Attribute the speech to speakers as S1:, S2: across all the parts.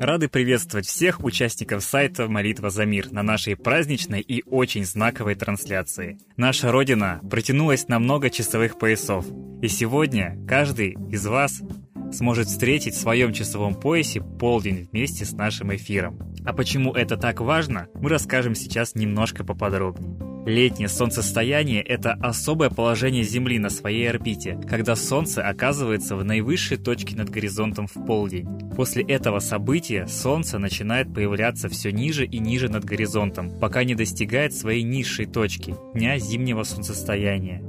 S1: Рады приветствовать всех участников сайта «Молитва за мир» на нашей праздничной и очень знаковой трансляции. Наша Родина протянулась на много часовых поясов, и сегодня каждый из вас сможет встретить в своем часовом поясе полдень вместе с нашим эфиром. А почему это так важно, мы расскажем сейчас немножко поподробнее. Летнее солнцестояние – это особое положение Земли на своей орбите, когда Солнце оказывается в наивысшей точке над горизонтом в полдень. После этого события Солнце начинает появляться все ниже и ниже над горизонтом, пока не достигает своей низшей точки – дня зимнего солнцестояния.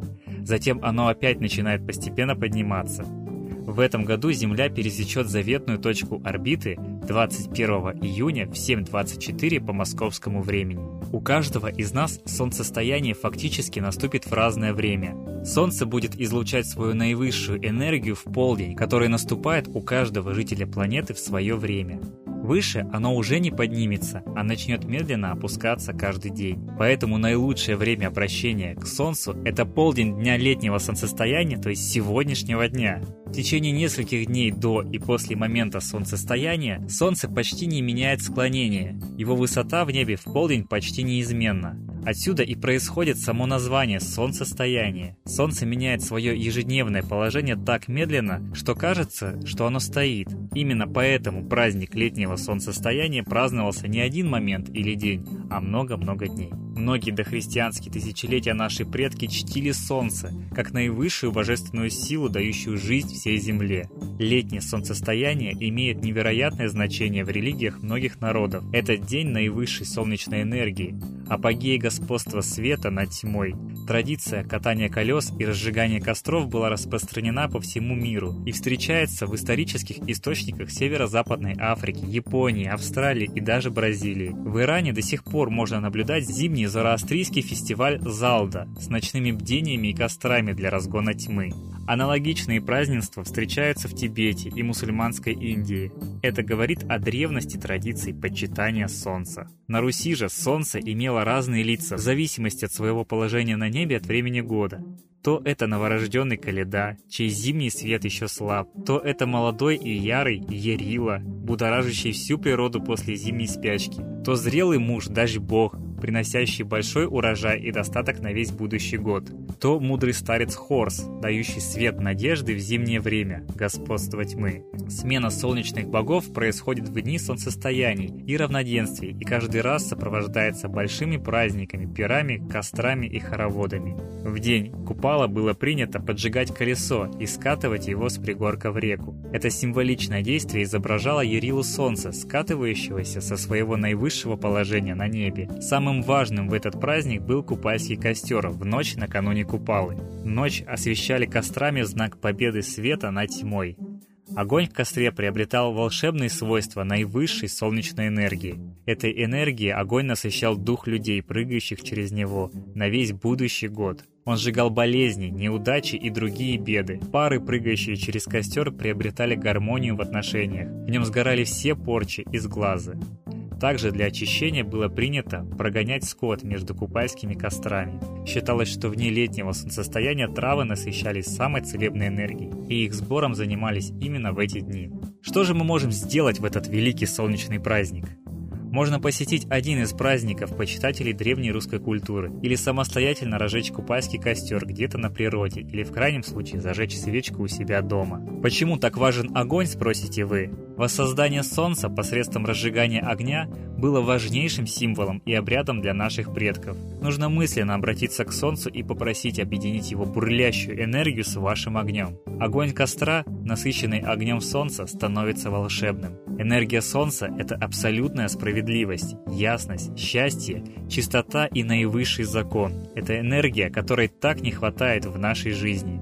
S1: Затем оно опять начинает постепенно подниматься. В этом году Земля пересечет заветную точку орбиты 21 июня в 7.24 по московскому времени. У каждого из нас солнцестояние фактически наступит в разное время. Солнце будет излучать свою наивысшую энергию в полдень, который наступает у каждого жителя планеты в свое время. Выше оно уже не поднимется, а начнет медленно опускаться каждый день. Поэтому наилучшее время обращения к Солнцу – это полдень дня летнего солнцестояния, то есть сегодняшнего дня. В течение нескольких дней до и после момента солнцестояния Солнце почти не меняет склонение. Его высота в небе в полдень почти неизменна. Отсюда и происходит само название солнцестояние. Солнце меняет свое ежедневное положение так медленно, что кажется, что оно стоит. Именно поэтому праздник летнего солнцестояния праздновался не один момент или день, а много-много дней. Многие дохристианские тысячелетия наши предки чтили солнце, как наивысшую божественную силу, дающую жизнь всей земле. Летнее солнцестояние имеет невероятное значение в религиях многих народов. Этот день наивысшей солнечной энергии, апогей господства света над тьмой. Традиция катания колес и разжигания костров была распространена по всему миру и встречается в исторических источниках северо-западной Африки, Японии, Австралии и даже Бразилии. В Иране до сих пор можно наблюдать зимний зороастрийский фестиваль Залда с ночными бдениями и кострами для разгона тьмы. Аналогичные празднества встречаются в Тибете и мусульманской Индии. Это говорит о древности традиций почитания Солнца. На Руси же Солнце имело разные лица в зависимости от своего положения на небе от времени года. То это новорожденный Каледа, чей зимний свет еще слаб, то это молодой и ярый Ерила, будоражащий всю природу после зимней спячки, то зрелый муж, даже бог, приносящий большой урожай и достаток на весь будущий год, то мудрый старец Хорс, дающий свет надежды в зимнее время, господство тьмы. Смена солнечных богов происходит в дни солнцестояний и равноденствий, и каждый раз сопровождается большими праздниками, пирами, кострами и хороводами. В день Купала было принято поджигать колесо и скатывать его с пригорка в реку. Это символичное действие изображало Ярилу Солнца, скатывающегося со своего наивысшего положения на небе. Самым Самым важным в этот праздник был купальский костер в ночь накануне Купалы. Ночь освещали кострами знак победы света над тьмой. Огонь в костре приобретал волшебные свойства наивысшей солнечной энергии. Этой энергией огонь насыщал дух людей, прыгающих через него, на весь будущий год. Он сжигал болезни, неудачи и другие беды. Пары, прыгающие через костер, приобретали гармонию в отношениях. В нем сгорали все порчи из глаза. Также для очищения было принято прогонять скот между купальскими кострами. Считалось, что вне летнего солнцестояния травы насыщались самой целебной энергией, и их сбором занимались именно в эти дни. Что же мы можем сделать в этот великий солнечный праздник? Можно посетить один из праздников почитателей древней русской культуры или самостоятельно разжечь купальский костер где-то на природе или в крайнем случае зажечь свечку у себя дома. Почему так важен огонь, спросите вы? Воссоздание солнца посредством разжигания огня было важнейшим символом и обрядом для наших предков. Нужно мысленно обратиться к солнцу и попросить объединить его бурлящую энергию с вашим огнем. Огонь костра, насыщенный огнем солнца, становится волшебным. Энергия солнца – это абсолютная справедливость, ясность, счастье, чистота и наивысший закон. Это энергия, которой так не хватает в нашей жизни.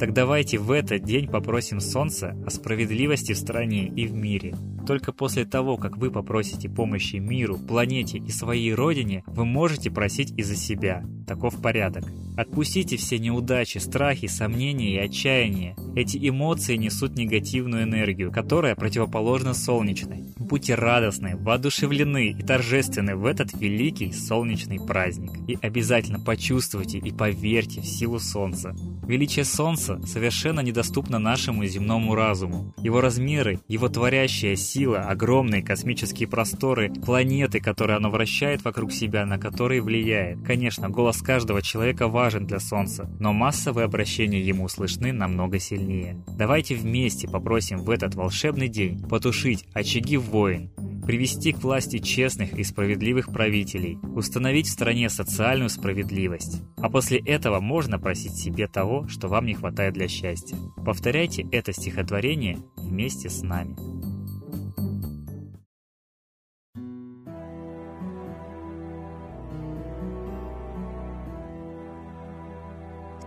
S1: Так давайте в этот день попросим Солнца о справедливости в стране и в мире. Только после того, как вы попросите помощи миру, планете и своей родине, вы можете просить и за себя. Таков порядок. Отпустите все неудачи, страхи, сомнения и отчаяние. Эти эмоции несут негативную энергию, которая противоположна солнечной. Будьте радостны, воодушевлены и торжественны в этот великий солнечный праздник. И обязательно почувствуйте и поверьте в силу солнца. Величие Солнца совершенно недоступно нашему земному разуму. Его размеры, его творящая сила, огромные космические просторы, планеты, которые оно вращает вокруг себя, на которые влияет. Конечно, голос каждого человека важен для Солнца, но массовые обращения ему слышны намного сильнее. Давайте вместе попросим в этот волшебный день потушить очаги войн, привести к власти честных и справедливых правителей, установить в стране социальную справедливость. А после этого можно просить себе того, что вам не хватает для счастья. Повторяйте это стихотворение вместе с нами.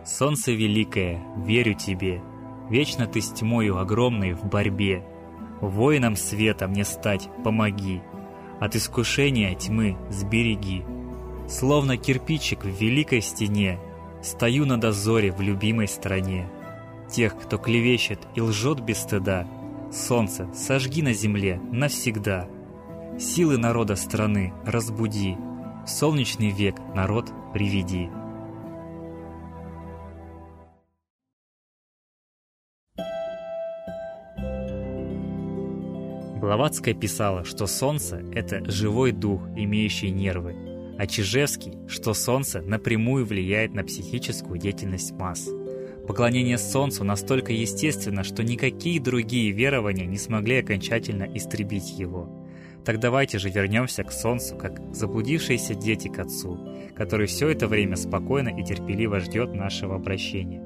S1: Солнце великое, верю тебе, Вечно ты с тьмою огромной в борьбе, Воином света мне стать помоги, От искушения тьмы сбереги. Словно кирпичик в великой стене, Стою на дозоре в любимой стране. Тех, кто клевещет и лжет без стыда, Солнце сожги на земле навсегда. Силы народа страны разбуди, Солнечный век народ приведи. Блаватская писала, что Солнце – это живой дух, имеющий нервы, а Чижевский, что Солнце напрямую влияет на психическую деятельность масс. Поклонение Солнцу настолько естественно, что никакие другие верования не смогли окончательно истребить его. Так давайте же вернемся к Солнцу, как заблудившиеся дети к Отцу, который все это время спокойно и терпеливо ждет нашего обращения.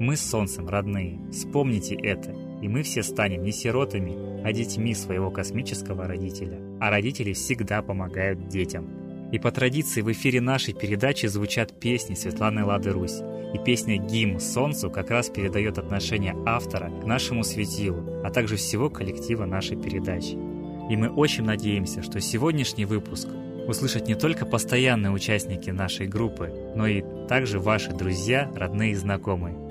S1: Мы с Солнцем родные, вспомните это – и мы все станем не сиротами, а детьми своего космического родителя. А родители всегда помогают детям. И по традиции в эфире нашей передачи звучат песни Светланы Лады Русь. И песня «Гимн Солнцу» как раз передает отношение автора к нашему светилу, а также всего коллектива нашей передачи. И мы очень надеемся, что сегодняшний выпуск услышат не только постоянные участники нашей группы, но и также ваши друзья, родные и знакомые.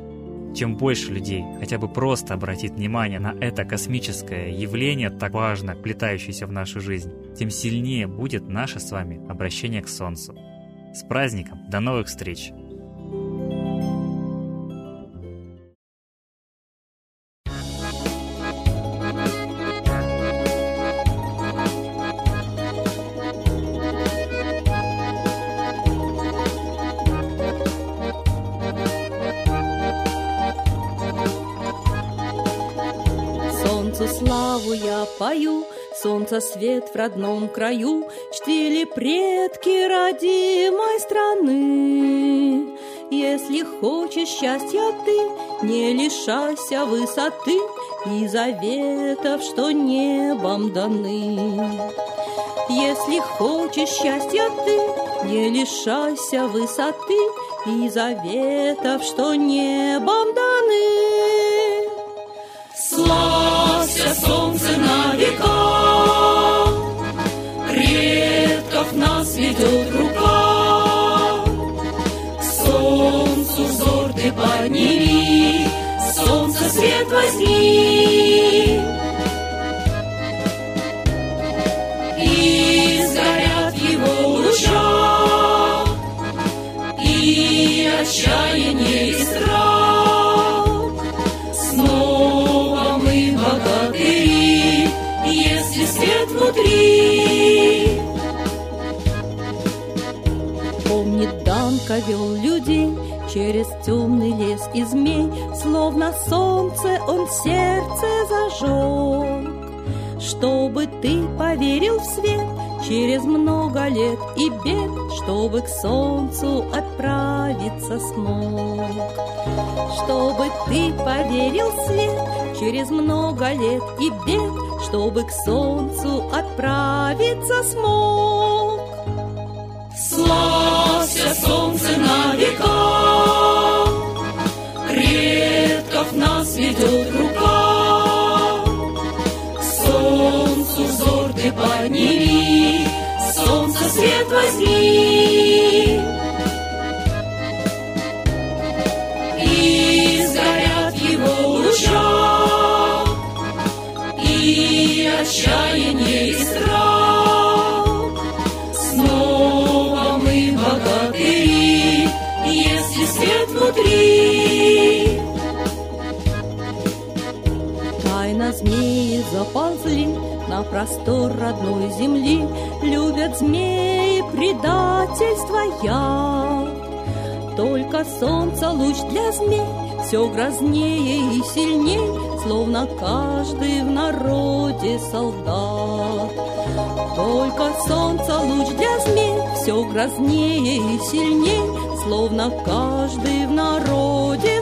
S1: Чем больше людей хотя бы просто обратит внимание на это космическое явление, так важно, плетающееся в нашу жизнь, тем сильнее будет наше с вами обращение к Солнцу. С праздником! До новых встреч!
S2: Пою, Солнце свет в родном краю Чтили предки родимой страны. Если хочешь счастья ты, не лишайся высоты И заветов, что небом даны. Если хочешь счастья ты, не лишайся высоты И заветов, что небом даны. Славься, солнце, на века, Предков нас ведет рука. К солнцу взор ты подними, Солнце свет возьми. И сгорят его луча, И отчаяние и страх. Внутри. Помнит Данка вел людей через темный лес и змей, Словно солнце он сердце зажег. Чтобы ты поверил в свет через много лет и бед, Чтобы к солнцу отправиться смог. Чтобы ты поверил в свет через много лет и бед, чтобы к солнцу отправиться смог. Славься, солнце, на века, предков нас ведет рука. К солнцу взор ты подними, солнце свет возьми. Вдали отчаяние и страх. Снова мы богатыри, если свет внутри. Тайна змеи заползли на простор родной земли. Любят змеи предательство я. Только солнца луч для змей все грознее и сильней Словно каждый в народе солдат. Только солнце луч для змей Все грознее и сильней Словно каждый в народе